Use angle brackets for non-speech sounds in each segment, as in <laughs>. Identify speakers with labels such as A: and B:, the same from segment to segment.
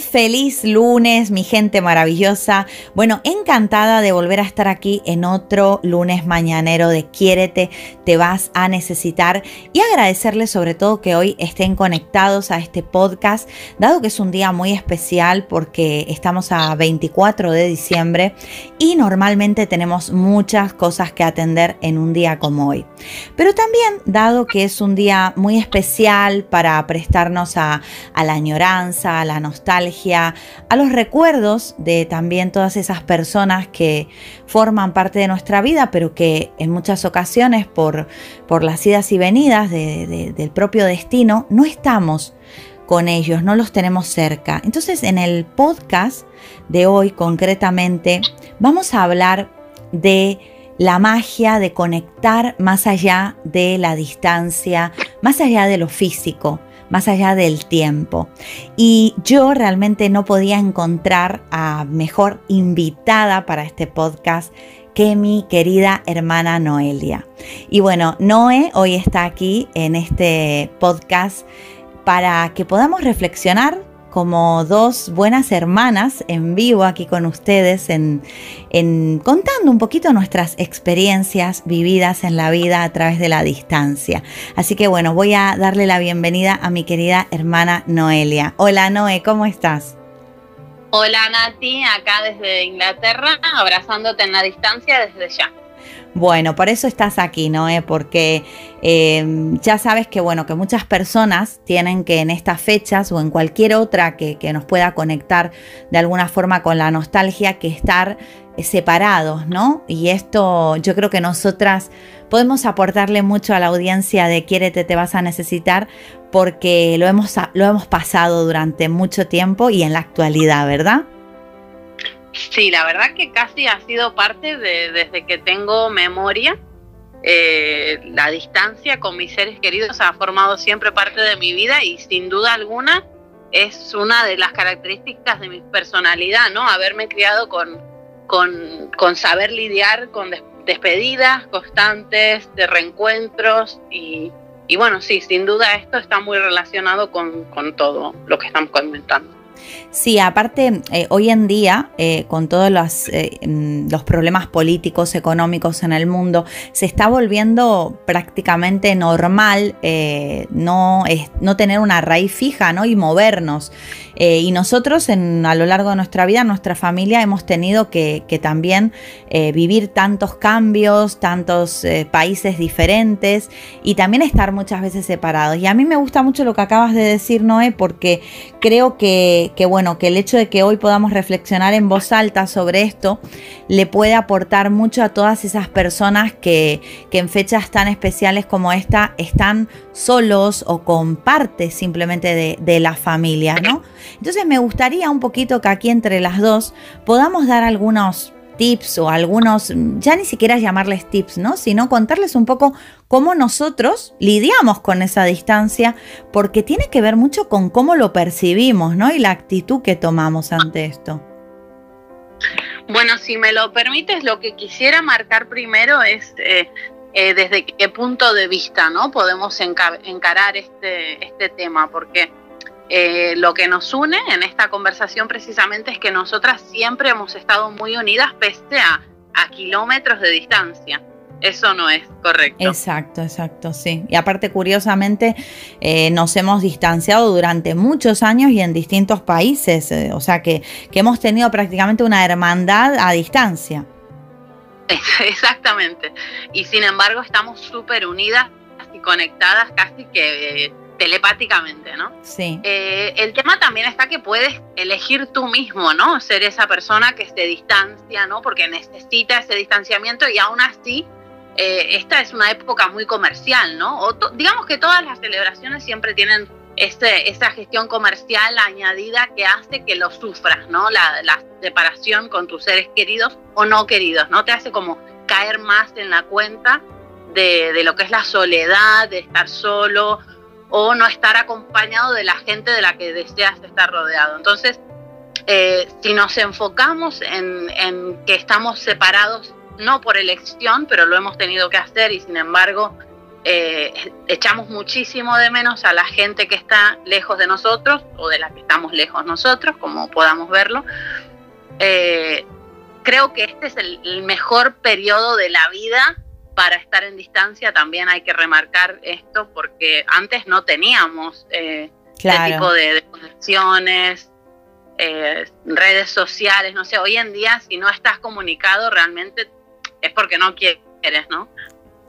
A: Feliz lunes, mi gente maravillosa. Bueno, encantada de volver a estar aquí en otro lunes mañanero de Quiérete, te vas a necesitar y agradecerles sobre todo que hoy estén conectados a este podcast, dado que es un día muy especial porque estamos a 24 de diciembre y normalmente tenemos muchas cosas que atender en un día como hoy. Pero también, dado que es un día muy especial para prestarnos a la añoranza, a la nostalgia, a los recuerdos de también todas esas personas que forman parte de nuestra vida, pero que en muchas ocasiones por, por las idas y venidas del propio destino no estamos con ellos, no los tenemos cerca. Entonces en el podcast de hoy concretamente vamos a hablar de la magia de conectar más allá de la distancia, más allá de lo físico más allá del tiempo. Y yo realmente no podía encontrar a mejor invitada para este podcast que mi querida hermana Noelia. Y bueno, Noé hoy está aquí en este podcast para que podamos reflexionar como dos buenas hermanas en vivo aquí con ustedes, en, contando un poquito nuestras experiencias vividas en la vida a través de la distancia. Así que bueno, voy a darle la bienvenida a mi querida hermana Noelia. Hola Noé, ¿cómo estás?
B: Hola Nati, acá desde Inglaterra, abrazándote en la distancia desde ya.
A: Bueno, por eso estás aquí, Noé, porque em, ya sabes que, bueno, que muchas personas tienen que en estas fechas o en cualquier otra que, que nos pueda conectar de alguna forma con la nostalgia, que estar eh, separados, ¿no? Y esto yo creo que nosotras podemos aportarle mucho a la audiencia de Quiérete, te vas a necesitar, porque lo hemos, lo hemos pasado durante mucho tiempo y en la actualidad, ¿verdad?
B: Sí, la verdad que casi ha sido parte de desde que tengo memoria. Eh, la distancia con mis seres queridos ha formado siempre parte de mi vida y sin duda alguna es una de las características de mi personalidad, ¿no? Haberme criado con, con, saber lidiar con despedidas constantes, de reencuentros y, y, bueno, sí, sin duda esto está muy relacionado con, con todo lo que estamos comentando.
A: Sí, aparte, eh, hoy en día, eh, con todos los, eh, mm, los, problemas políticos, económicos en el mundo, se está volviendo prácticamente normal no, no tener una raíz fija ¿no? y movernos. y nosotros a lo largo de nuestra vida, nuestra familia, hemos tenido que, que también vivir tantos cambios, tantos países diferentes y también estar muchas veces separados. Y a mí me gusta mucho lo que acabas de decir, Noé, porque creo que que bueno, que el hecho de que hoy podamos reflexionar en voz alta sobre esto le puede aportar mucho a todas esas personas que, en fechas tan especiales como esta están solos o con parte simplemente de, de la familia, ¿no? Entonces me gustaría un poquito que aquí entre las dos podamos dar algunos tips o algunos, ya ni siquiera llamarles tips, ¿no? Sino contarles un poco cómo nosotros lidiamos con esa distancia, porque tiene que ver mucho con cómo lo percibimos, ¿no? Y la actitud que tomamos ante esto.
B: Bueno, si me lo permites, lo que quisiera marcar primero es eh, eh, desde qué punto de vista, ¿no? Podemos encarar este, este tema, porque eh, lo que nos une en esta conversación precisamente es que nosotras siempre hemos estado muy unidas pese a, kilómetros de distancia. eso no es correcto.
A: Exacto, exacto, sí. Y aparte, curiosamente, eh, nos hemos distanciado durante muchos años y en distintos países, eh, o sea que, que hemos tenido prácticamente una hermandad a distancia. <laughs>
B: Exactamente. Y sin embargo, estamos súper unidas y conectadas casi que telepáticamente, ¿no?
A: Sí.
B: Eh, el tema también está que puedes elegir tú mismo, ¿no? Ser esa persona que se distancia, ¿no? Porque necesita ese distanciamiento y aún así eh, esta es una época muy comercial, ¿no? O digamos que todas las celebraciones siempre tienen ese, esa gestión comercial añadida que hace que lo sufras, ¿no? La, la separación con tus seres queridos o no queridos, ¿no? Te hace como caer más en la cuenta de, de lo que es la soledad, de estar solo, o no estar acompañado de la gente de la que deseas estar rodeado. Entonces, eh, si nos enfocamos en, que estamos separados, no por elección, pero lo hemos tenido que hacer y sin embargo eh, echamos muchísimo de menos a la gente que está lejos de nosotros o de la que estamos lejos nosotros, como podamos verlo. Eh, creo que este es el mejor periodo de la vida para estar en distancia también hay que remarcar esto porque antes no teníamos eh, este tipo de, conexiones, eh, redes sociales, no sé, hoy en día si no estás comunicado realmente es porque no quieres, ¿no?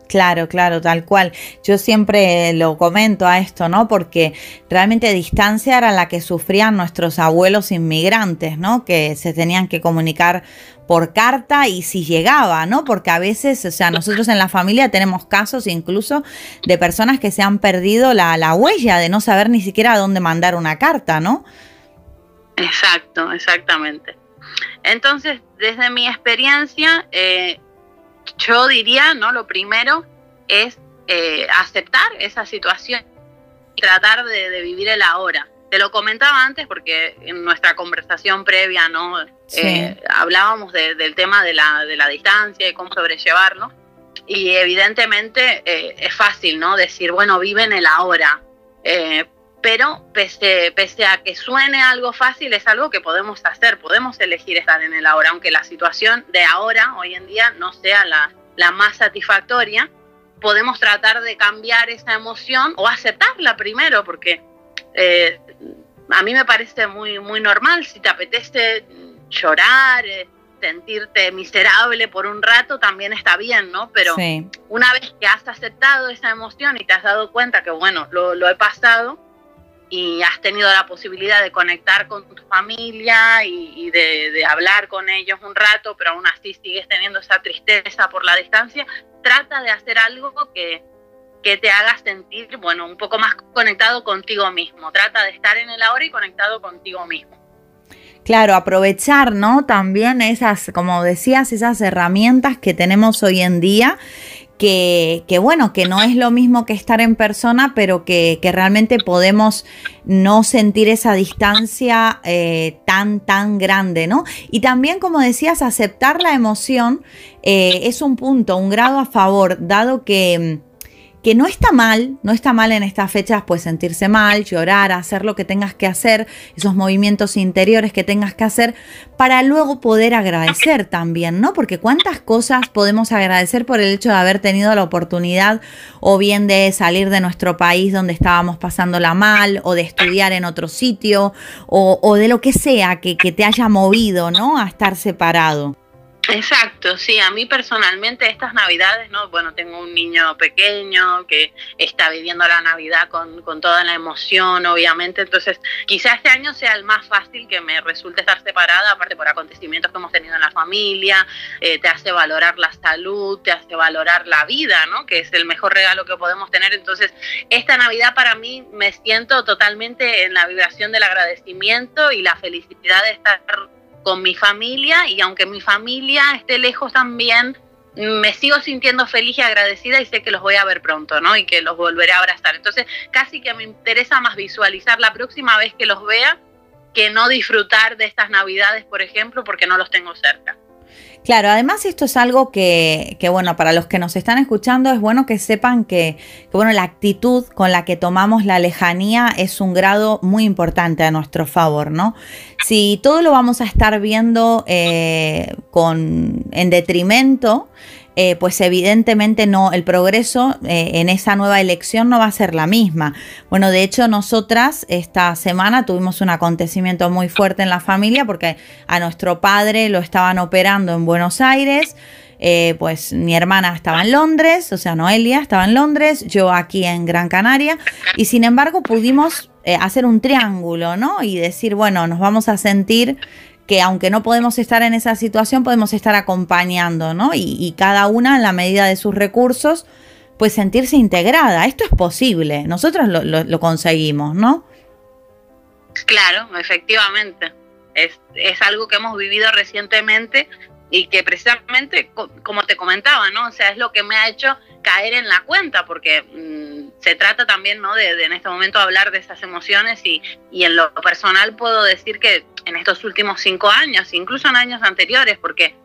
A: Claro, claro, tal cual. Yo siempre lo comento a esto, ¿no? Porque realmente distancia era la que sufrían nuestros abuelos inmigrantes, ¿no? Que se tenían que comunicar por carta y si llegaba, ¿no? Porque a veces, o sea, nosotros en la familia tenemos casos incluso de personas que se han perdido la, huella de no saber ni siquiera a dónde mandar una carta, ¿no?
B: Exacto, exactamente. Entonces, desde mi experiencia, eh, yo diría, ¿no? Lo primero es eh, aceptar esa situación y tratar de, vivir el ahora. Te lo comentaba antes porque en nuestra conversación previa, ¿no? Eh, hablábamos del tema de la, de la distancia y cómo sobrellevarlo. Y evidentemente eh, es fácil, ¿no? Decir, bueno, vive en el ahora. Pero pese, pese a que suene algo fácil, es algo que podemos hacer, podemos elegir estar en el ahora, aunque la situación de ahora, hoy en día, no sea la, la más satisfactoria, podemos tratar de cambiar esa emoción o aceptarla primero, porque eh, a mí me parece muy, muy normal, si te apetece llorar, eh, sentirte miserable por un rato, también está bien, ¿no? Pero una vez que has aceptado esa emoción y te has dado cuenta que, bueno, lo he pasado, y has tenido la posibilidad de conectar con tu familia y, de, hablar con ellos un rato, pero aún así sigues teniendo esa tristeza por la distancia, trata de hacer algo que, que te haga sentir, bueno, un poco más conectado contigo mismo. Trata de estar en el ahora y conectado contigo mismo.
A: Claro, aprovechar, ¿no? También esas, como decías, esas herramientas que tenemos hoy en día que, bueno, que no es lo mismo que estar en persona, pero que, realmente podemos no sentir esa distancia eh, tan, tan grande, ¿no? Y también, como decías, aceptar la emoción eh, es un punto, un grado a favor, dado que que no está mal, no está mal en estas fechas pues sentirse mal, llorar, hacer lo que tengas que hacer, esos movimientos interiores que tengas que hacer, para luego poder agradecer también, ¿no? Porque cuántas cosas podemos agradecer por el hecho de haber tenido la oportunidad o bien de salir de nuestro país donde estábamos pasándola mal, o de estudiar en otro sitio, o, de lo que sea que, que te haya movido, ¿no? A estar separado.
B: Exacto, sí, a mí personalmente estas navidades, ¿no? Bueno, tengo un niño pequeño que está viviendo la Navidad con, toda la emoción, obviamente, entonces quizá este año sea el más fácil que me resulte estar separada, aparte por acontecimientos que hemos tenido en la familia, eh, te hace valorar la salud, te hace valorar la vida, ¿no? Que es el mejor regalo que podemos tener, entonces esta Navidad para mí me siento totalmente en la vibración del agradecimiento y la felicidad de estar con mi familia y aunque mi familia esté lejos también, me sigo sintiendo feliz y agradecida y sé que los voy a ver pronto, ¿no? Y que los volveré a abrazar. Entonces, casi que me interesa más visualizar la próxima vez que los vea que no disfrutar de estas navidades, por ejemplo, porque no los tengo cerca.
A: Claro, además esto es algo que, que, bueno, para los que nos están escuchando es bueno que sepan que, bueno, la actitud con la que tomamos la lejanía es un grado muy importante a nuestro favor, ¿no? Si todo lo vamos a estar viendo eh, con, en detrimento, eh, pues evidentemente no, el progreso eh, en esa nueva elección no va a ser la misma. Bueno, de hecho nosotras esta semana tuvimos un acontecimiento muy fuerte en la familia porque a nuestro padre lo estaban operando en Buenos Aires. Eh, pues mi hermana estaba en Londres, o sea, Noelia estaba en Londres, yo aquí en Gran Canaria, y sin embargo pudimos hacer un triángulo, ¿no? Y decir, bueno, nos vamos a sentir que aunque no podemos estar en esa situación, podemos estar acompañando, ¿no? Y, cada una en la medida de sus recursos, pues sentirse integrada. Esto es posible, nosotros lo, conseguimos, ¿no?
B: Claro, efectivamente. Es, es, algo que hemos vivido recientemente y que precisamente, como te comentaba, ¿no? O sea, es lo que me ha hecho caer en la cuenta, porque mm, se trata también, ¿no? De, en este momento hablar de esas emociones y, y en lo personal puedo decir que en estos últimos cinco años, incluso en años anteriores, porque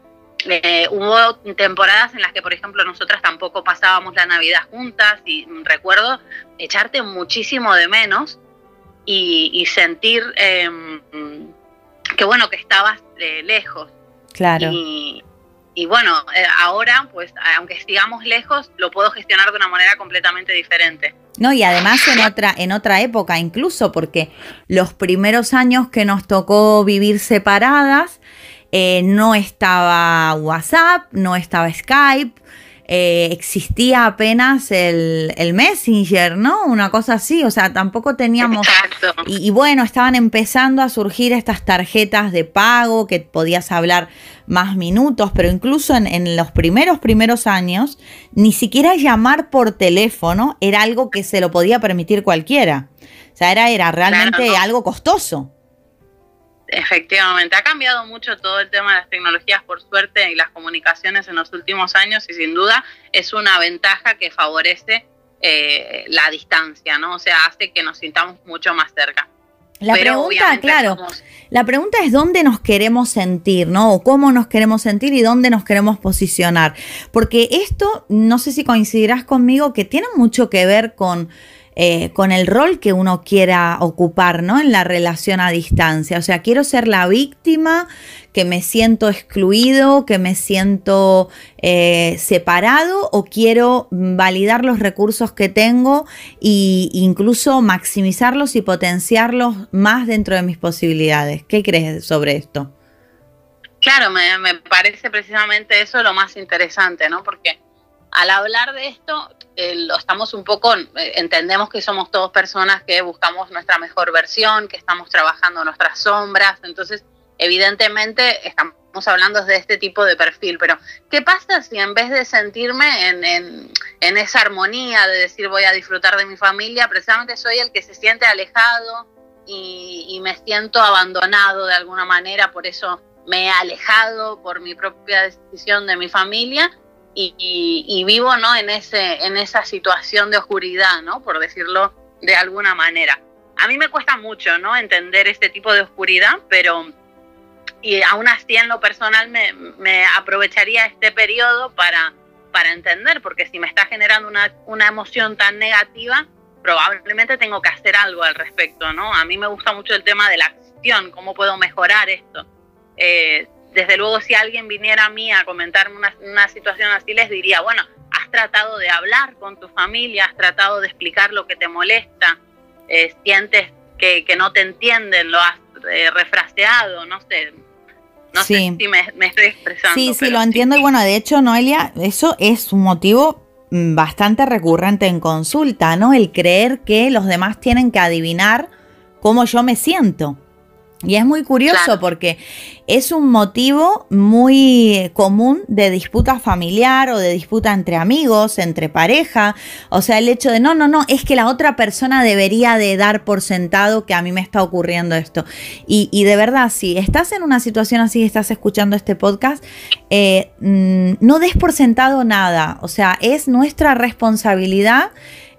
B: eh, hubo temporadas en las que, por ejemplo, nosotras tampoco pasábamos la Navidad juntas y recuerdo echarte muchísimo de menos y, sentir em, que, bueno, que estabas eh, lejos.
A: Claro.
B: Y, y bueno, eh, ahora, pues, aunque sigamos lejos, lo puedo gestionar de una manera completamente diferente.
A: No, y además en otra, en otra época, incluso porque los primeros años que nos tocó vivir separadas, eh, no estaba WhatsApp, no estaba Skype, eh, existía apenas el, el, Messenger, ¿no? Una cosa así, o sea, tampoco teníamos... Y, y, bueno, estaban empezando a surgir estas tarjetas de pago que podías hablar más minutos, pero incluso en, en los primeros, primeros años, ni siquiera llamar por teléfono era algo que se lo podía permitir cualquiera. O sea, era, era realmente algo costoso.
B: Efectivamente, ha cambiado mucho todo el tema de las tecnologías, por suerte, y las comunicaciones en los últimos años, y sin duda es una ventaja que favorece eh, la distancia, ¿no? O sea, hace que nos sintamos mucho más cerca.
A: La pregunta, claro, la pregunta es dónde nos queremos sentir, ¿no? O cómo nos queremos sentir y dónde nos queremos posicionar. Porque esto, no sé si coincidirás conmigo, que tiene mucho que ver con eh, con el rol que uno quiera ocupar, ¿no? En la relación a distancia. O sea, quiero ser la víctima, que me siento excluido, que me siento eh, separado, o quiero validar los recursos que tengo e incluso maximizarlos y potenciarlos más dentro de mis posibilidades. ¿Qué crees sobre esto?
B: Claro, me, me parece precisamente eso lo más interesante, ¿no? Porque al hablar de esto, eh, estamos un poco, eh, entendemos que somos todos personas que buscamos nuestra mejor versión, que estamos trabajando nuestras sombras, entonces evidentemente estamos hablando de este tipo de perfil, pero ¿qué pasa si en vez de sentirme en, esa armonía de decir voy a disfrutar de mi familia, precisamente soy el que se siente alejado y me siento abandonado de alguna manera, por eso me he alejado por mi propia decisión de mi familia? Y, vivo ¿no? en, ese, en esa situación de oscuridad, ¿no? por decirlo de alguna manera. A mí me cuesta mucho ¿no? entender este tipo de oscuridad, pero y aún así en lo personal me, me aprovecharía este periodo para, para entender, porque si me está generando una, una emoción tan negativa, probablemente tengo que hacer algo al respecto, ¿no? A mí me gusta mucho el tema de la acción, cómo puedo mejorar esto. Eh, desde luego si alguien viniera a mí a comentarme una, situación así, les diría, bueno, has tratado de hablar con tu familia, has tratado de explicar lo que te molesta, eh, sientes que, no te entienden, lo has eh, refraseado, no sé. No sé si me, estoy expresando.
A: Sí, sí, lo entiendo. Y bueno, de hecho, Noelia, eso es un motivo mm, bastante recurrente en consulta, ¿no? El creer que los demás tienen que adivinar cómo yo me siento. Y es muy curioso porque es un motivo muy común de disputa familiar o de disputa entre amigos, entre pareja. O sea, el hecho de no, no, no, es que la otra persona debería de dar por sentado que a mí me está ocurriendo esto. Y, de verdad, si estás en una situación así, estás escuchando este podcast, eh, mm, no des por sentado nada. O sea, es nuestra responsabilidad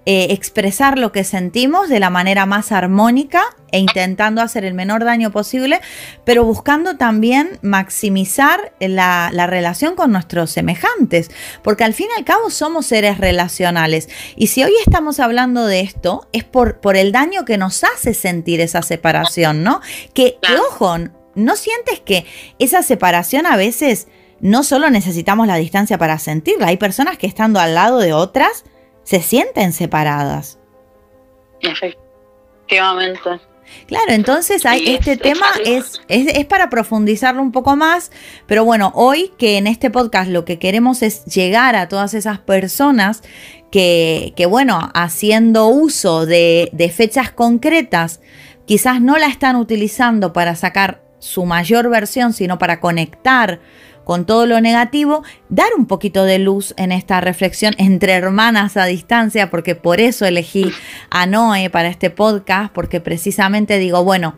A: eh, expresar lo que sentimos de la manera más armónica e intentando hacer el menor daño posible, pero buscando también maximizar la, relación con nuestros semejantes, porque al fin y al cabo somos seres relacionales. Y si hoy estamos hablando de esto, es por, por el daño que nos hace sentir esa separación, ¿no? Que, que ojo, ¿no sientes que esa separación a veces no solo necesitamos la distancia para sentirla, hay personas que estando al lado de otras se sienten separadas.
B: Efectivamente.
A: Claro, entonces hay, este tema es, es, para profundizarlo un poco más, pero bueno, hoy que en este podcast lo que queremos es llegar a todas esas personas que, que bueno, haciendo uso de, de fechas concretas, quizás no la están utilizando para sacar su mayor versión, sino para conectar con todo lo negativo, dar un poquito de luz en esta reflexión entre hermanas a distancia, porque por eso elegí a Noé para este podcast, porque precisamente digo, bueno,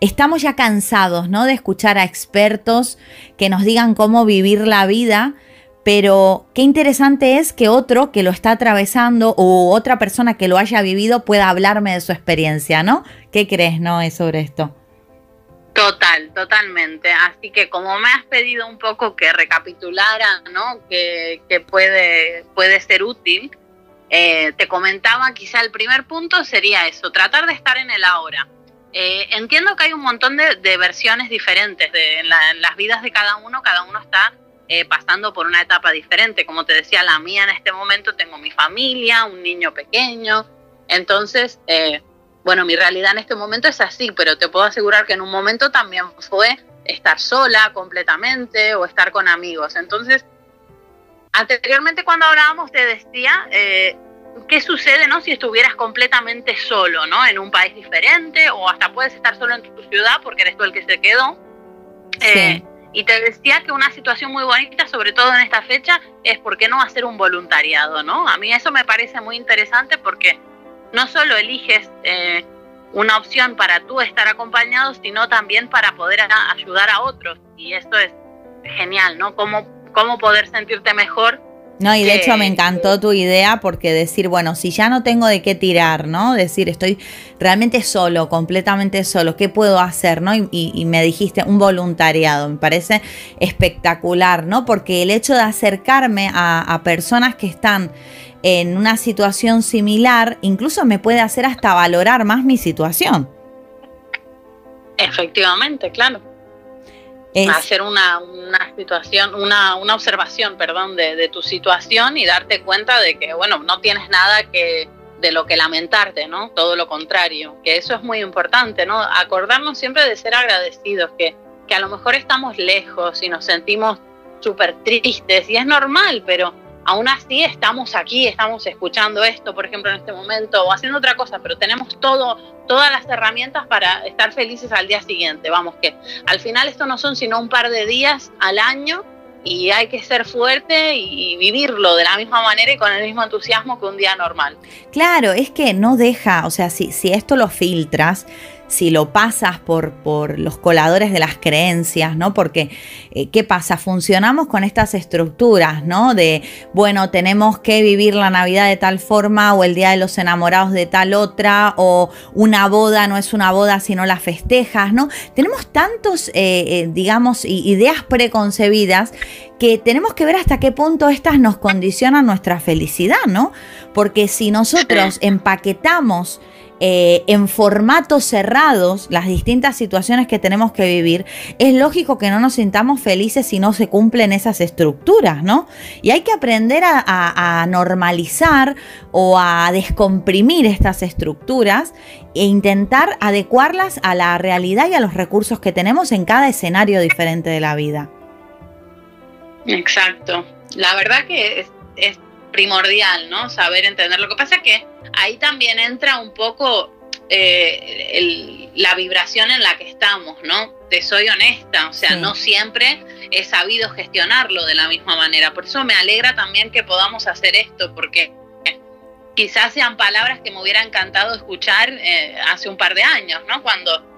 A: estamos ya cansados, ¿no? De escuchar a expertos que nos digan cómo vivir la vida. Pero qué interesante es que otro que lo está atravesando o otra persona que lo haya vivido pueda hablarme de su experiencia, ¿no? ¿Qué crees, Noé, sobre esto?
B: Total, totalmente. Así que como me has pedido un poco que recapitulara, ¿no? Que, puede, puede ser útil, eh, te comentaba quizá el primer punto sería eso, tratar de estar en el ahora. Eh, entiendo que hay un montón de, versiones diferentes de, en, las vidas de cada uno, cada uno está eh, pasando por una etapa diferente. Como te decía, la mía en este momento tengo mi familia, un niño pequeño, entonces bueno, mi realidad en este momento es así, pero te puedo asegurar que en un momento también fue estar sola completamente o estar con amigos. Entonces, anteriormente cuando hablábamos te decía, eh, ¿qué sucede no si estuvieras completamente solo, ¿no? En un país diferente o hasta puedes estar solo en tu ciudad porque eres tú el que se quedó. Eh, y te decía que una situación muy bonita, sobre todo en esta fecha, es por qué no hacer un voluntariado, ¿no? A mí eso me parece muy interesante porque no solo eliges eh, una opción para tú estar acompañado, sino también para poder ayudar a otros. Y esto es genial, ¿no? Cómo, cómo poder sentirte mejor.
A: No, y de hecho me encantó tu idea porque decir, bueno, si ya no tengo de qué tirar, ¿no? Decir, estoy realmente solo, completamente solo, ¿qué puedo hacer, ¿no? Y, me dijiste un voluntariado, me parece espectacular, ¿no? Porque el hecho de acercarme a personas que están en una situación similar, incluso me puede hacer hasta valorar más mi situación.
B: Efectivamente, claro. Hacer una, situación, una, una, observación, perdón, de, tu situación y darte cuenta de que, bueno, no tienes nada que de lo que lamentarte, ¿no? Todo lo contrario, que eso es muy importante, ¿no? Acordarnos siempre de ser agradecidos, que, que a lo mejor estamos lejos y nos sentimos súper tristes y es normal, pero aún así estamos aquí, estamos escuchando esto, por ejemplo, en este momento, o haciendo otra cosa, pero tenemos todo, todas las herramientas para estar felices al día siguiente. Vamos, que al final esto no son sino un par de días al año y hay que ser fuerte y vivirlo de la misma manera y con el mismo entusiasmo que un día normal.
A: Claro, es que no deja, o sea, si, si esto lo filtras, si lo pasas por, por los coladores de las creencias, ¿no? Porque, eh, ¿qué pasa? Funcionamos con estas estructuras, ¿no? De, bueno, tenemos que vivir la Navidad de tal forma o el Día de los Enamorados de tal otra o una boda no es una boda si no la festejas, ¿no? Tenemos tantos, eh, eh, digamos, ideas preconcebidas que tenemos que ver hasta qué punto estas nos condicionan nuestra felicidad, ¿no? Porque si nosotros empaquetamos eh, en formatos cerrados las distintas situaciones que tenemos que vivir, es lógico que no nos sintamos felices si no se cumplen esas estructuras, ¿no? Y hay que aprender a, normalizar o a descomprimir estas estructuras e intentar adecuarlas a la realidad y a los recursos que tenemos en cada escenario diferente de la vida.
B: Exacto. La verdad que es, es primordial, ¿no? Saber entender. Lo que pasa es que ahí también entra un poco eh, la vibración en la que estamos, ¿no? Te soy honesta, o sea, no siempre he sabido gestionarlo de la misma manera. Por eso me alegra también que podamos hacer esto, porque quizás sean palabras que me hubiera encantado escuchar eh, hace un par de años, ¿no? Cuando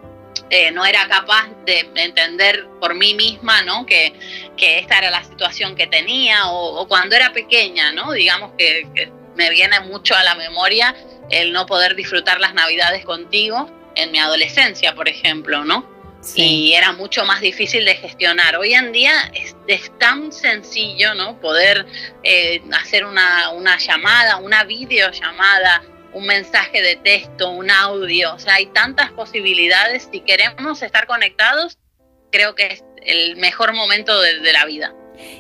B: eh, no era capaz de entender por mí misma, ¿no? Que, esta era la situación que tenía, o, cuando era pequeña, ¿no? Digamos que, que me viene mucho a la memoria el no poder disfrutar las navidades contigo en mi adolescencia, por ejemplo, ¿no? Y era mucho más difícil de gestionar. Hoy en día es, tan sencillo, ¿no? Poder eh, hacer una, una llamada, una videollamada, un mensaje de texto, un audio. O sea, hay tantas posibilidades. Si queremos estar conectados, creo que es el mejor momento de la vida.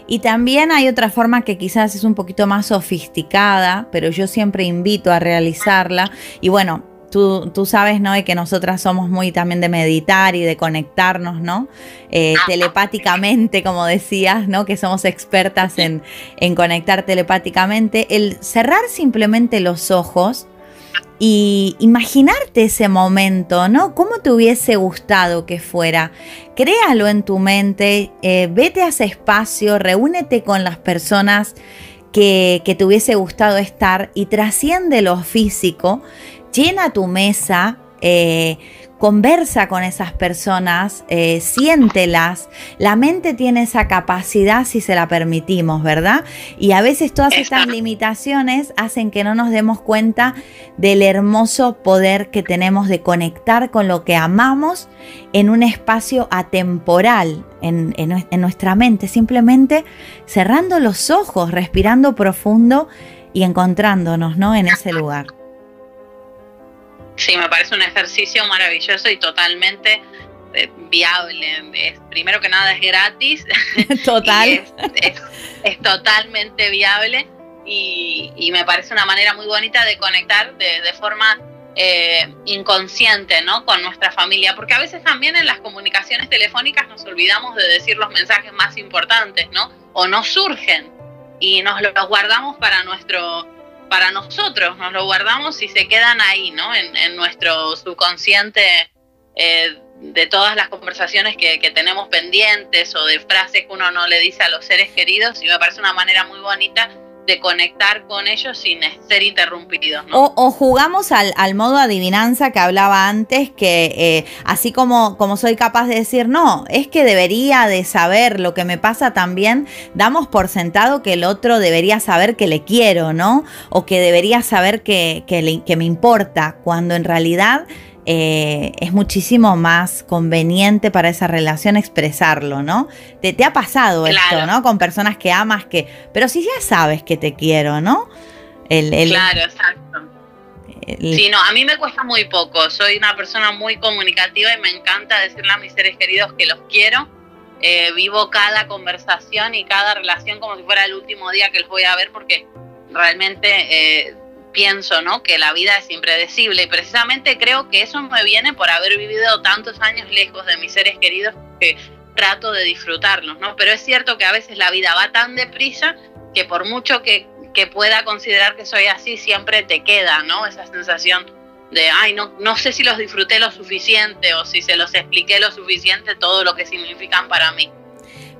A: Y también hay otra forma que quizás es un poquito más sofisticada, pero yo siempre invito a realizarla. Y bueno, Tú, tú, sabes, ¿no? Que nosotras somos muy también de meditar y de conectarnos, ¿no? Eh, telepáticamente, como decías, ¿no? Que somos expertas en, en conectar telepáticamente. El cerrar simplemente los ojos y imaginarte ese momento, ¿no? ¿Cómo te hubiese gustado que fuera? Créalo en tu mente, eh, vete a ese espacio, reúnete con las personas que, que te hubiese gustado estar y trasciende lo físico llena tu mesa, eh, conversa con esas personas, eh, siéntelas. La mente tiene esa capacidad si se la permitimos, ¿verdad? Y a veces todas estas limitaciones hacen que no nos demos cuenta del hermoso poder que tenemos de conectar con lo que amamos en un espacio atemporal en, en nuestra mente, simplemente cerrando los ojos, respirando profundo y encontrándonos, ¿no? En ese lugar.
B: Sí, me parece un ejercicio maravilloso y totalmente eh, viable. primero que nada es gratis. <laughs>
A: Total. <laughs>
B: es, totalmente viable y, me parece una manera muy bonita de conectar de, forma eh, inconsciente ¿no? con nuestra familia, porque a veces también en las comunicaciones telefónicas nos olvidamos de decir los mensajes más importantes, ¿no? O no surgen y nos los guardamos para nuestro para nosotros, nos lo guardamos y se quedan ahí, ¿no? En, nuestro subconsciente eh, de todas las conversaciones que, que, tenemos pendientes o de frases que uno no le dice a los seres queridos y me parece una manera muy bonita de conectar con ellos sin ser interrumpidos.
A: O, jugamos al, modo adivinanza que hablaba antes, que eh, así como, como soy capaz de decir, no, es que debería de saber lo que me pasa también, damos por sentado que el otro debería saber que le quiero, ¿no? O que debería saber que, que me importa, cuando en realidad eh, es muchísimo más conveniente para esa relación expresarlo, ¿no? Te, te ha pasado esto, ¿no? Con personas que amas que, pero si ya sabes que te quiero, ¿no?
B: El, claro, exacto. sí, no, a mí me cuesta muy poco. Soy una persona muy comunicativa y me encanta decirle a mis seres queridos que los quiero. Eh, vivo cada conversación y cada relación como si fuera el último día que los voy a ver porque realmente eh, pienso, ¿no? Que la vida es impredecible y precisamente creo que eso me viene por haber vivido tantos años lejos de mis seres queridos que trato de disfrutarlos, ¿no? Pero es cierto que a veces la vida va tan deprisa que por mucho que, que pueda considerar que soy así, siempre te queda, ¿no? Esa sensación de, ay, no, no sé si los disfruté lo suficiente o si se los expliqué lo suficiente todo lo que significan para mí.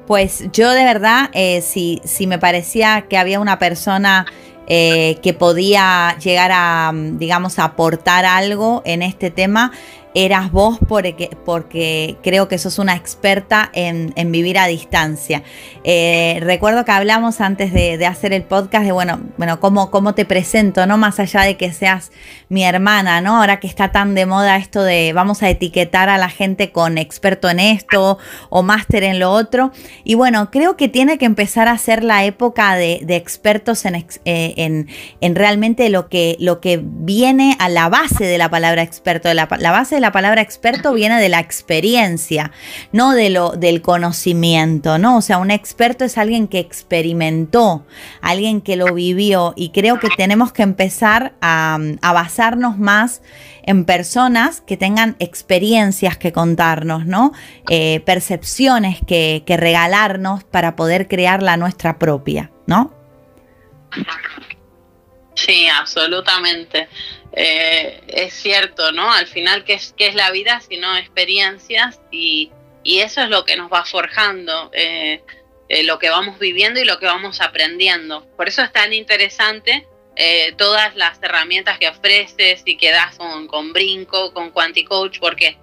A: Pues yo de verdad, eh, si, si me parecía que había una persona eh, que podía llegar a, digamos, aportar algo en este tema, eras vos porque, creo que sos una experta en, vivir a distancia. Eh, recuerdo que hablamos antes de, hacer el podcast de, bueno, bueno cómo, cómo te presento, ¿no? Más allá de que seas mi hermana, ¿no? Ahora que está tan de moda esto de vamos a etiquetar a la gente con experto en esto o máster en lo otro. Y bueno, creo que tiene que empezar a ser la época de, expertos en, eh, en, en, realmente lo que, lo que viene a la base de la palabra experto, la, la base la palabra experto viene de la experiencia, no de lo, del conocimiento, ¿no? O sea, un experto es alguien que experimentó, alguien que lo vivió y creo que tenemos que empezar a, basarnos más en personas que tengan experiencias que contarnos, ¿no? Eh, percepciones que, que regalarnos para poder crear la nuestra propia, ¿no?
B: Sí, absolutamente. Eh, es cierto, ¿no? Al final, ¿qué es, qué es la vida sino experiencias? Y, y, eso es lo que nos va forjando, eh, eh, lo que vamos viviendo y lo que vamos aprendiendo. Por eso es tan interesante todas las herramientas que ofreces y que das con, con Brinco, con Quanticoach, porque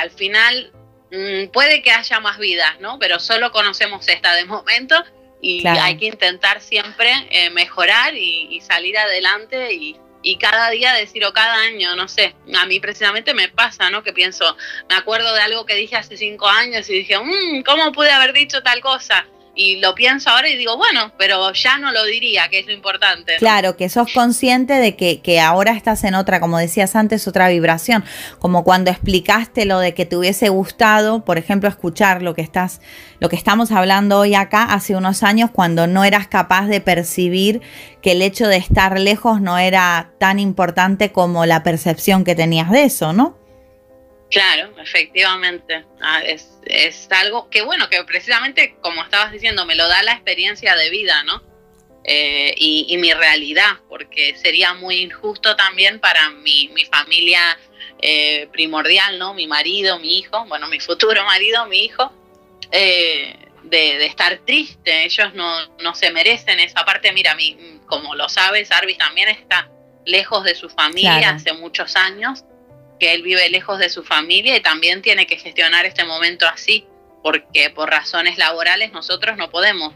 B: al final mm, puede que haya más vidas, ¿no? Pero solo conocemos esta de momento y hay que intentar siempre mejorar y, y salir adelante y y cada día decir o cada año, no sé, a mí precisamente me pasa, ¿no? Que pienso, me acuerdo de algo que dije hace cinco años y dije, mmm, ¿cómo pude haber dicho tal cosa? Y lo pienso ahora y digo, bueno, pero ya no lo diría, que es lo importante.
A: Claro, que sos consciente de que, que, ahora estás en otra, como decías antes, otra vibración, como cuando explicaste lo de que te hubiese gustado, por ejemplo, escuchar lo que estás, lo que estamos hablando hoy acá hace unos años, cuando no eras capaz de percibir que el hecho de estar lejos no era tan importante como la percepción que tenías de eso, ¿no?
B: Claro, efectivamente. Ah, es, algo que, bueno, que precisamente, como estabas diciendo, me lo da la experiencia de vida, ¿no? Eh, y, mi realidad, porque sería muy injusto también para mi, mi familia eh, primordial, ¿no? Mi marido, mi hijo, bueno, mi futuro marido, mi hijo, eh, de, estar triste. Ellos no, no se merecen esa parte. Mira, mi, como lo sabes, Arvis también está lejos de su familia hace muchos años que él vive lejos de su familia y también tiene que gestionar este momento así, porque por razones laborales nosotros no podemos.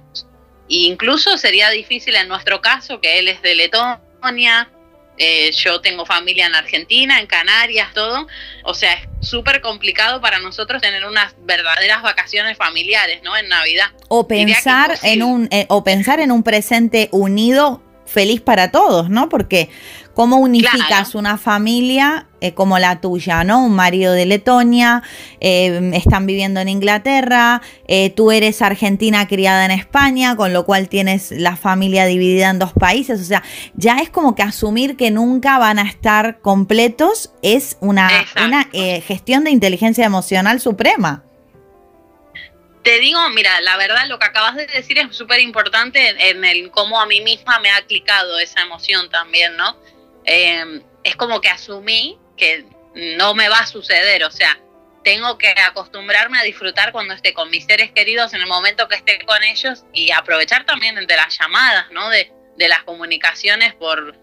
B: E incluso sería difícil en nuestro caso, que él es de Letonia, eh, yo tengo familia en Argentina, en Canarias, todo. O sea, es súper complicado para nosotros tener unas verdaderas vacaciones familiares, ¿no? En Navidad.
A: O pensar en un, eh, o pensar en un presente unido feliz para todos, ¿no? Porque ¿cómo unificas una familia eh, como la tuya, ¿no? Un marido de Letonia, eh, están viviendo en Inglaterra, eh, tú eres argentina criada en España, con lo cual tienes la familia dividida en dos países, o sea, ya es como que asumir que nunca van a estar completos es una, una gestión de inteligencia emocional suprema
B: te digo, mira, la verdad lo que acabas de decir es súper importante en, el cómo a mí misma me ha clicado esa emoción también, ¿no? Em, es como que asumí que no me va a suceder, o sea, tengo que acostumbrarme a disfrutar cuando esté con mis seres queridos en el momento que esté con ellos y aprovechar también de las llamadas, ¿no? De, las comunicaciones por,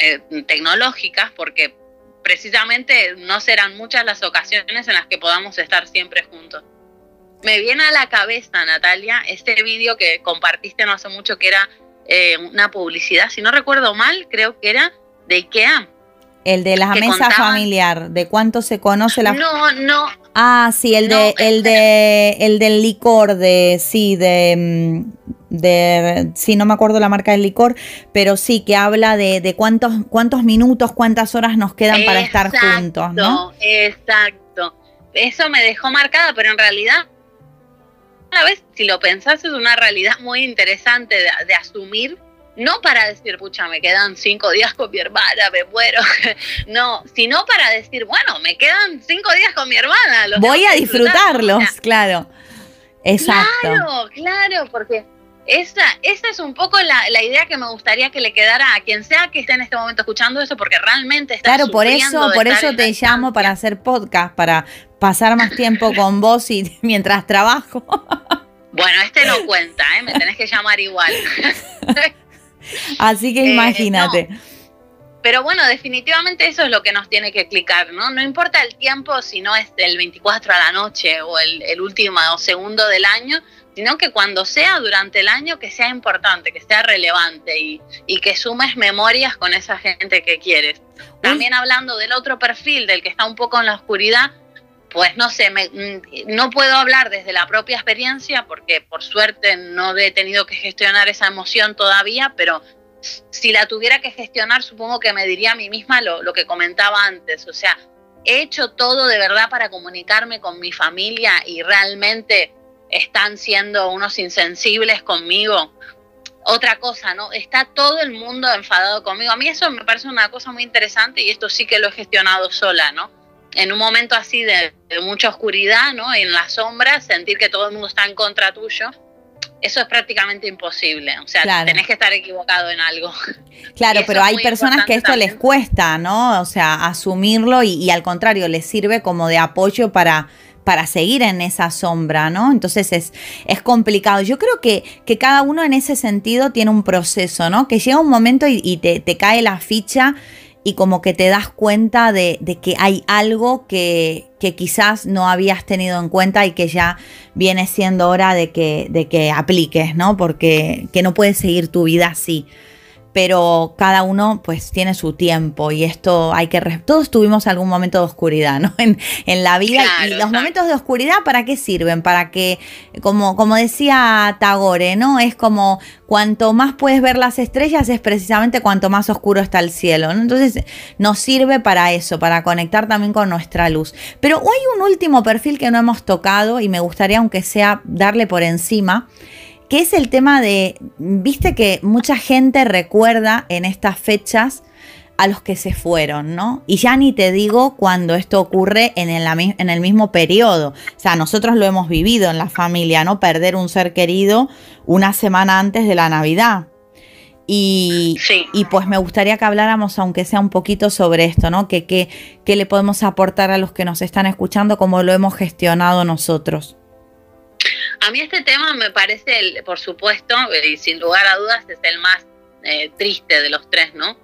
B: eh, tecnológicas, porque precisamente no serán muchas las ocasiones en las que podamos estar siempre juntos. Me viene a la cabeza, Natalia, este vídeo que compartiste no hace mucho, que era eh, una publicidad, si no recuerdo mal, creo que era de IKEA.
A: El de la mesa familiar, de cuánto se conoce la
B: No, no.
A: Ah, sí, el de el de el del licor de sí de mm, de sí no me acuerdo la marca del licor, pero sí que habla de, de cuántos cuántos minutos, cuántas horas nos quedan para estar juntos, ¿no?
B: Exacto. Eso me dejó marcada, pero en realidad una vez, si lo pensás, es una realidad muy interesante de, asumir no para decir, pucha, me quedan cinco días con mi hermana, me muero. <laughs> No, sino para decir, bueno, me quedan cinco días con mi hermana.
A: Voy a disfrutarlos, claro. Exacto.
B: Claro, claro, porque esa, esa es un poco la, idea que me gustaría que le quedara a quien sea que esté en este momento escuchando eso, porque realmente está
A: Claro, por eso, por eso te llamo para hacer podcast, para pasar más tiempo <laughs> con vos y <laughs> mientras trabajo.
B: Bueno, este no cuenta, ¿eh? me tenés que llamar igual.
A: Así que eh, imagínate.
B: Pero bueno, definitivamente eso es lo que nos tiene que clicar, ¿no? No importa el tiempo si no es del 24 a la noche o el, el último segundo del año, sino que cuando sea durante el año que sea importante, que sea relevante y, y que sumes memorias con esa gente que quieres. También hablando del otro perfil, del que está un poco en la oscuridad, pues no sé, mm, no puedo hablar desde la propia experiencia porque por suerte no he tenido que gestionar esa emoción todavía, pero si la tuviera que gestionar supongo que me diría a mí misma lo, lo que comentaba antes, o sea, he hecho todo de verdad para comunicarme con mi familia y realmente están siendo unos insensibles conmigo. Otra cosa, ¿no? Está todo el mundo enfadado conmigo. A mí eso me parece una cosa muy interesante y esto sí que lo he gestionado sola, ¿no? En un momento así de, mucha oscuridad, ¿no? En la sombra, sentir que todo el mundo está en contra tuyo, eso es prácticamente imposible. O sea, tenés que estar equivocado en algo. <laughs>
A: Claro, pero hay personas que esto les cuesta, ¿no? O sea, asumirlo y, al contrario, les sirve como de apoyo para para seguir en esa sombra, ¿no? Entonces es, es complicado. Yo creo que, que, cada uno en ese sentido tiene un proceso, ¿no? Que llega un momento y, te, te, cae la ficha y como que te das cuenta de, de que hay algo que, que, quizás no habías tenido en cuenta y que ya viene siendo hora de que, de que apliques, ¿no? Porque que no puedes seguir tu vida así. Pero cada uno pues tiene su tiempo y esto hay que... Todos tuvimos algún momento de oscuridad, <laughs> ¿no? En, la vida y los momentos de oscuridad, ¿para qué sirven? Para que, como, como decía Tagore, ¿no? Es como cuanto más puedes ver las estrellas es precisamente cuanto más oscuro está el cielo, ¿no? Entonces nos sirve para eso, para conectar también con nuestra luz. Pero hay un último perfil que no hemos tocado y me gustaría, aunque sea, darle por encima que es el tema de, viste que mucha gente recuerda en estas fechas a los que se fueron, ¿no? Y ya ni te digo cuando esto ocurre en el, en el mismo periodo. O sea, nosotros lo hemos vivido en la familia, ¿no? Perder un ser querido una semana antes de la Navidad. Y, y, pues me gustaría que habláramos, aunque sea un poquito sobre esto, ¿no? Que, que, que le podemos aportar a los que nos están escuchando, cómo lo hemos gestionado nosotros.
B: A mí este tema me parece, por supuesto, y sin lugar a dudas, es el más eh, triste de los tres, ¿no?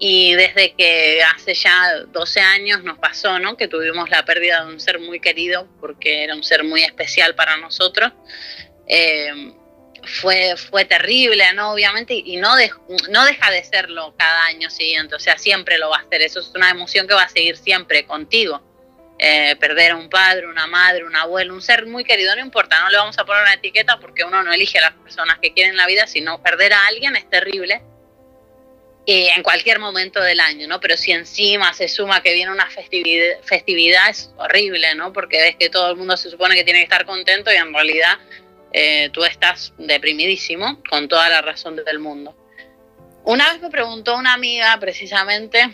B: Y desde que hace ya 12 años nos pasó, ¿no? Que tuvimos la pérdida de un ser muy querido, porque era un ser muy especial para nosotros. Eh, fue, fue terrible, ¿no? Obviamente, y no, no deja de serlo cada año siguiente, o sea, siempre lo va a hacer. Eso es una emoción que va a seguir siempre contigo. Eh, perder a un padre, una madre, un abuelo, un ser muy querido, no importa, no le vamos a poner una etiqueta porque uno no elige a las personas que quieren la vida, sino perder a alguien es terrible y en cualquier momento del año, ¿no? Pero si encima se suma que viene una festividad, festividad es horrible, ¿no? Porque ves que todo el mundo se supone que tiene que estar contento y en realidad eh, tú estás deprimidísimo con toda la razón del mundo. Una vez me preguntó una amiga precisamente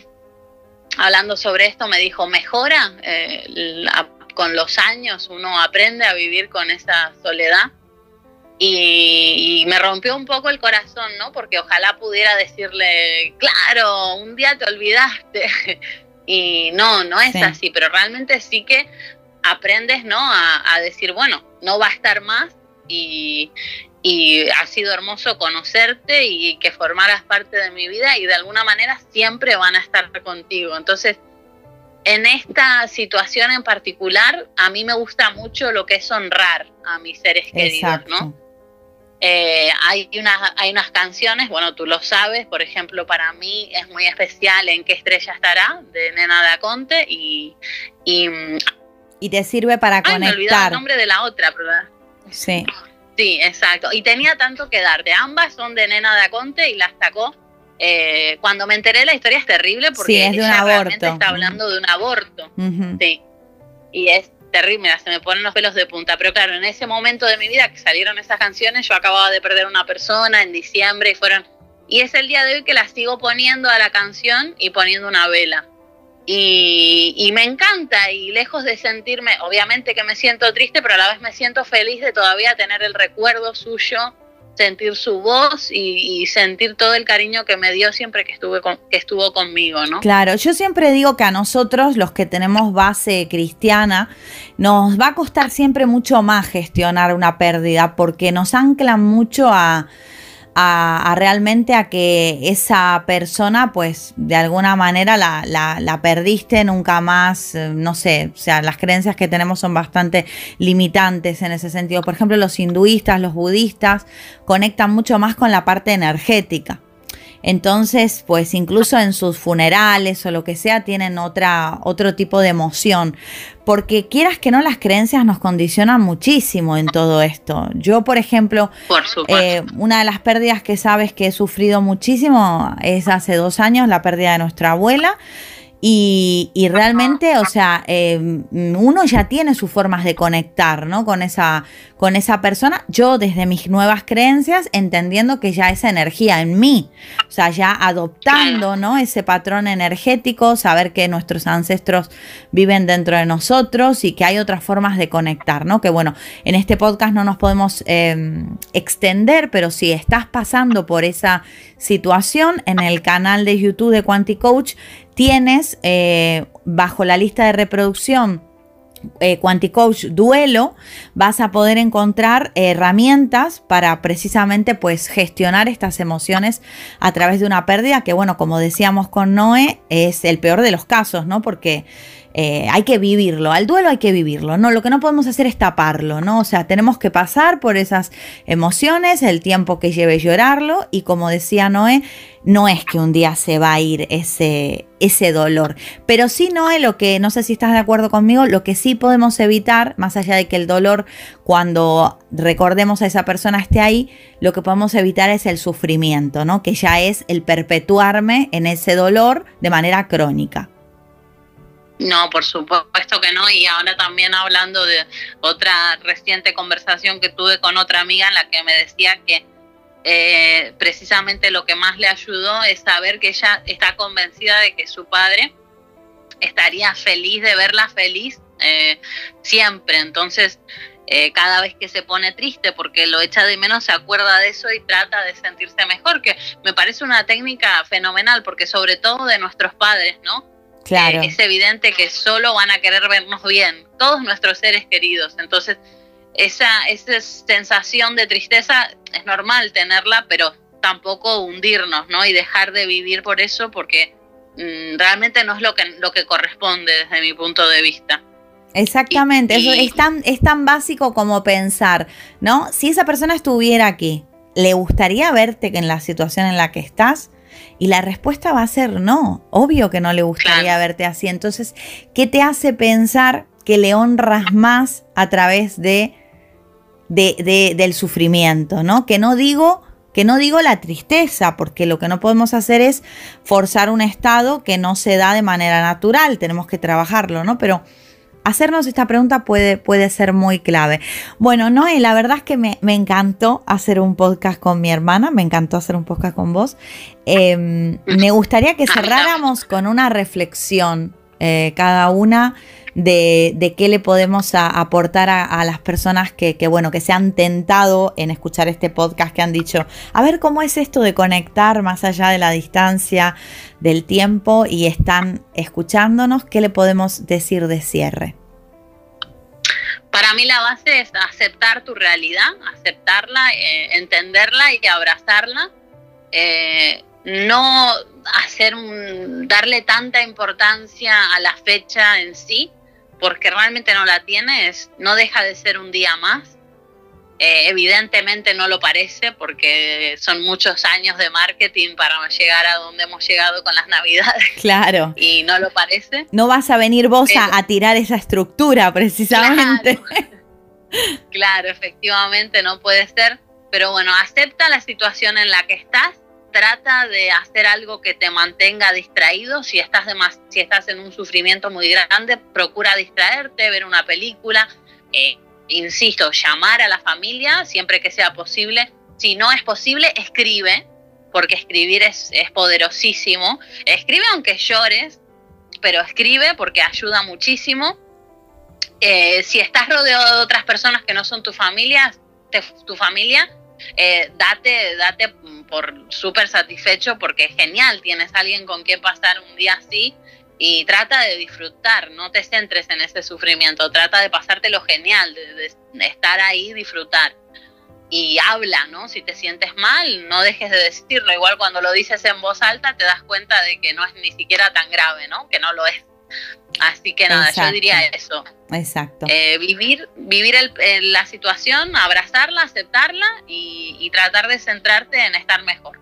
B: hablando sobre esto, me dijo, mejora eh, con los años, uno aprende a vivir con esa soledad. Y, me rompió un poco el corazón, ¿no? Porque ojalá pudiera decirle, claro, un día te olvidaste. <laughs> y no, no es así, pero realmente sí que aprendes, ¿no? A, a, decir, bueno, no va a estar más y, y ha sido hermoso conocerte y que formaras parte de mi vida y de alguna manera siempre van a estar contigo. Entonces, en esta situación en particular, a mí me gusta mucho lo que es honrar a mis seres queridos, ¿no? Eh, hay, unas, hay unas canciones, bueno, tú lo sabes, por ejemplo, para mí es muy especial En qué estrella estará, de Nena da Conte, y...
A: Y, te sirve para conectar. Me
B: el nombre de la otra, ¿verdad?
A: Sí.
B: Sí, exacto. Y tenía tanto que darte. Ambas son de Nena de Aconte y las sacó. Eh, cuando me enteré la historia es terrible porque ella realmente está hablando de un aborto. Sí. Y es terrible, se me ponen los pelos de punta. Pero claro, en ese momento de mi vida que salieron esas canciones, yo acababa de perder una persona en diciembre y fueron. Y es el día de hoy que la sigo poniendo a la canción y poniendo una vela. Y, me encanta y lejos de sentirme, obviamente que me siento triste, pero a la vez me siento feliz de todavía tener el recuerdo suyo, sentir su voz y, sentir todo el cariño que me dio siempre que, estuve que estuvo conmigo, ¿no?
A: Claro, yo siempre digo que a nosotros, los que tenemos base cristiana, nos va a costar siempre mucho más gestionar una pérdida porque nos anclan mucho a a, realmente a que esa persona, pues de alguna manera la, la, perdiste, nunca más, eh, no sé, o sea, las creencias que tenemos son bastante limitantes en ese sentido. Por ejemplo, los hinduistas, los budistas conectan mucho más con la parte energética. Entonces, pues incluso en sus funerales o lo que sea, tienen otra, otro tipo de emoción. Porque quieras que no, las creencias nos condicionan muchísimo en todo esto. Yo, por ejemplo, eh, una de las pérdidas que sabes que he sufrido muchísimo es hace dos años la pérdida de nuestra abuela. Y, realmente, o sea, em, uno ya tiene sus formas de conectar, ¿no? Con esa, con esa persona. Yo desde mis nuevas creencias, entendiendo que ya esa energía en mí, o sea, ya adoptando, ¿no? Ese patrón energético, saber que nuestros ancestros viven dentro de nosotros y que hay otras formas de conectar, ¿no? Que bueno, en este podcast no nos podemos em, extender, pero si estás pasando por esa situación, en el canal de YouTube de Quanticoach tienes eh, bajo la lista de reproducción eh, Quanticoach Duelo vas a poder encontrar herramientas para precisamente pues gestionar estas emociones a través de una pérdida que bueno como decíamos con Noé es el peor de los casos no porque eh, hay que vivirlo, al duelo hay que vivirlo, ¿no? Lo que no podemos hacer es taparlo, ¿no? O sea, tenemos que pasar por esas emociones, el tiempo que lleve llorarlo y como decía Noé, no es que un día se va a ir ese, ese dolor. Pero sí, Noé, lo que, no sé si estás de acuerdo conmigo, lo que sí podemos evitar, más allá de que el dolor, cuando recordemos a esa persona esté ahí, lo que podemos evitar es el sufrimiento, ¿no? Que ya es el perpetuarme en ese dolor de manera crónica.
B: No, por supuesto que no. Y ahora también hablando de otra reciente conversación que tuve con otra amiga en la que me decía que eh, precisamente lo que más le ayudó es saber que ella está convencida de que su padre estaría feliz de verla feliz eh, siempre. Entonces, eh, cada vez que se pone triste porque lo echa de menos, se acuerda de eso y trata de sentirse mejor, que me parece una técnica fenomenal porque sobre todo de nuestros padres, ¿no?
A: Claro.
B: es evidente que solo van a querer vernos bien, todos nuestros seres queridos. Entonces, esa, esa sensación de tristeza es normal tenerla, pero tampoco hundirnos, ¿no? Y dejar de vivir por eso, porque mm, realmente no es lo que, lo que corresponde desde mi punto de vista.
A: Exactamente, eso es tan, es tan básico como pensar, ¿no? Si esa persona estuviera aquí, ¿le gustaría verte en la situación en la que estás? Y la respuesta va a ser no. Obvio que no le gustaría verte así. Entonces, ¿qué te hace pensar que le honras más a través de, de, del sufrimiento? ¿no? Que no digo que no digo la tristeza, porque lo que no podemos hacer es forzar un estado que no se da de manera natural, tenemos que trabajarlo, ¿no? Pero hacernos esta pregunta puede, puede ser muy clave. Bueno, Noé, la verdad es que me, encantó hacer un podcast con mi hermana, me encantó hacer un podcast con vos. Em, me gustaría que <laughs> cerráramos con una reflexión, eh, cada una de, qué le podemos aportar a, las personas que, bueno, que se han tentado en escuchar este podcast, que han dicho, a ver cómo es esto de conectar más allá de la distancia, del tiempo y están escuchándonos, ¿qué le podemos decir de cierre?
B: Para mí la base es aceptar tu realidad, aceptarla, eh, entenderla y abrazarla. Eh, no hacer darle tanta importancia a la fecha en sí, porque realmente no la tienes, no deja de ser un día más. Eh, evidentemente no lo parece porque son muchos años de marketing para llegar a donde hemos llegado con las <laughs> navidades.
A: Claro.
B: Y no lo parece.
A: No vas a venir vos a, tirar esa estructura precisamente. <laughs>
B: claro, efectivamente no puede ser. Pero bueno, acepta la situación en la que estás trata de hacer algo que te mantenga distraído. Si estás, de más, si estás en un sufrimiento muy grande, procura distraerte, ver una película. Eh, insisto, llamar a la familia siempre que sea posible. Si no es posible, escribe, porque escribir es, poderosísimo. Escribe aunque llores, pero escribe porque ayuda muchísimo. Eh, si estás rodeado de otras personas que no son tu familia, tu familia, eh, date, date por súper satisfecho porque es genial, tienes alguien con quien pasar un día así y trata de disfrutar, no te centres en ese sufrimiento, trata de pasarte lo genial, de, estar ahí, disfrutar. Y habla, ¿no? Si te sientes mal, no dejes de decirlo. Igual cuando lo dices en voz alta te das cuenta de que no es ni siquiera tan grave, ¿no? Que no lo es. Así que nada, yo diría eso.
A: Exacto.
B: Eh, vivir vivir la situación, abrazarla, aceptarla y, tratar de centrarte en estar mejor.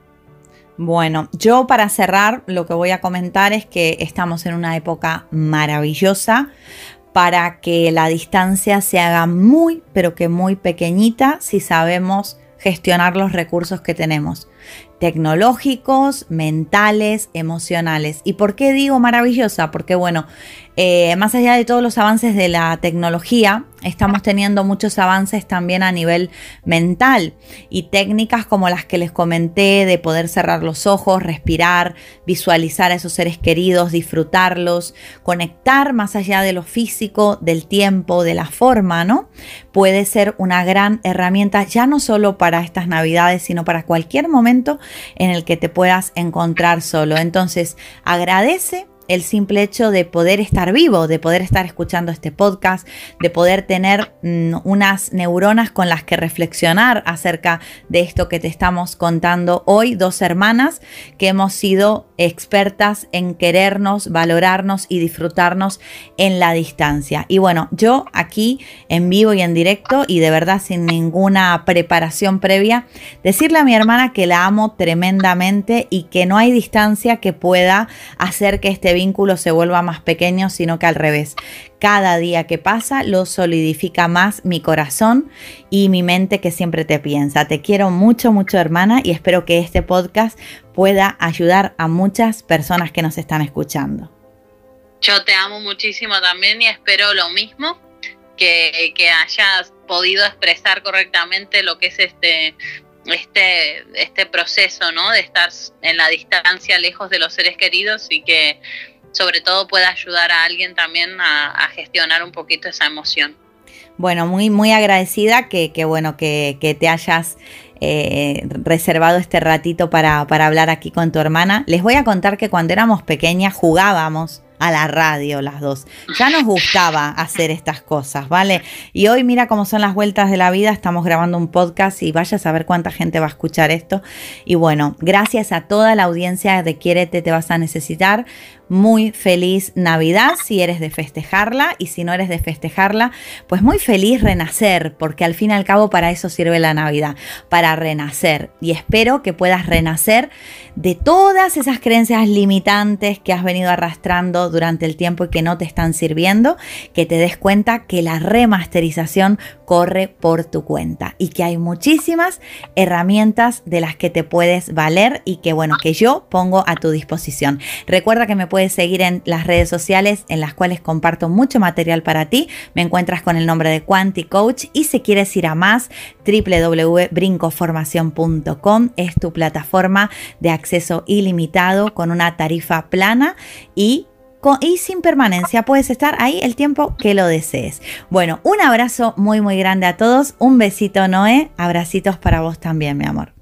A: Bueno, yo para cerrar lo que voy a comentar es que estamos en una época maravillosa para que la distancia se haga muy, pero que muy pequeñita si sabemos gestionar los recursos que tenemos tecnológicos, mentales, emocionales. ¿Y por qué digo maravillosa? Porque bueno, eh, más allá de todos los avances de la tecnología, estamos teniendo muchos avances también a nivel mental y técnicas como las que les comenté de poder cerrar los ojos, respirar, visualizar a esos seres queridos, disfrutarlos, conectar más allá de lo físico, del tiempo, de la forma, ¿no? Puede ser una gran herramienta ya no solo para estas navidades, sino para cualquier momento en el que te puedas encontrar solo. Entonces, agradece el simple hecho de poder estar vivo, de poder estar escuchando este podcast, de poder tener mm, unas neuronas con las que reflexionar acerca de esto que te estamos contando hoy, dos hermanas que hemos sido expertas en querernos, valorarnos y disfrutarnos en la distancia. Y bueno, yo aquí en vivo y en directo y de verdad sin ninguna preparación previa, decirle a mi hermana que la amo tremendamente y que no hay distancia que pueda hacer que este vínculo se vuelva más pequeño, sino que al revés. Cada día que pasa lo solidifica más mi corazón y mi mente que siempre te piensa. Te quiero mucho, mucho hermana y espero que este podcast pueda ayudar a muchas personas que nos están escuchando.
B: Yo te amo muchísimo también y espero lo mismo, que, que hayas podido expresar correctamente lo que es este este, este proceso, ¿no? De estar en la distancia, lejos de los seres queridos y que sobre todo pueda ayudar a alguien también a, gestionar un poquito esa emoción.
A: Bueno, muy, muy agradecida que, bueno, que, que te hayas eh, reservado este ratito para, para hablar aquí con tu hermana. Les voy a contar que cuando éramos pequeñas jugábamos a la radio las dos. Ya nos gustaba hacer estas cosas, ¿vale? Y hoy mira cómo son las vueltas de la vida, estamos grabando un podcast y vaya a saber cuánta gente va a escuchar esto. Y bueno, gracias a toda la audiencia de Quiérete te vas a necesitar muy feliz Navidad si eres de festejarla y si no eres de festejarla, pues muy feliz renacer, porque al fin y al cabo para eso sirve la Navidad, para renacer. Y espero que puedas renacer de todas esas creencias limitantes que has venido arrastrando durante el tiempo y que no te están sirviendo, que te des cuenta que la remasterización corre por tu cuenta y que hay muchísimas herramientas de las que te puedes valer y que bueno, que yo pongo a tu disposición. Recuerda que me puedes seguir en las redes sociales en las cuales comparto mucho material para ti. Me encuentras con el nombre de Quanti Coach y si quieres ir a más, www.brincoformación.com es tu plataforma de acceso ilimitado con una tarifa plana y y sin permanencia. Puedes estar ahí el tiempo que lo desees. Bueno, un abrazo muy muy grande a todos. Un besito Noé. Abracitos para vos también, mi amor.